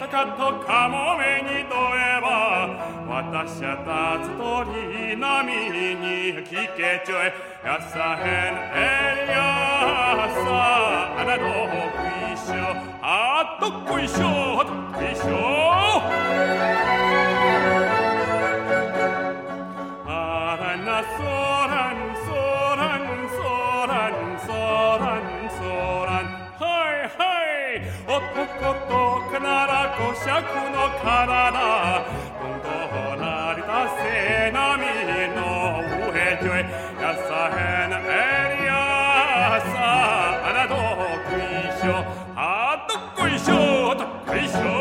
北かとカモメに問えば私は立つ鳥波に聞けちょいやさへんえりゃさあなどくいしょあっとこいしょあっとこいしょあらなそう男とかならこしゃくの体どんどなりたせなみの上ちょいやさへ。なエリアさあなどくいしょ。あどっこいしょ。どっこいしょ。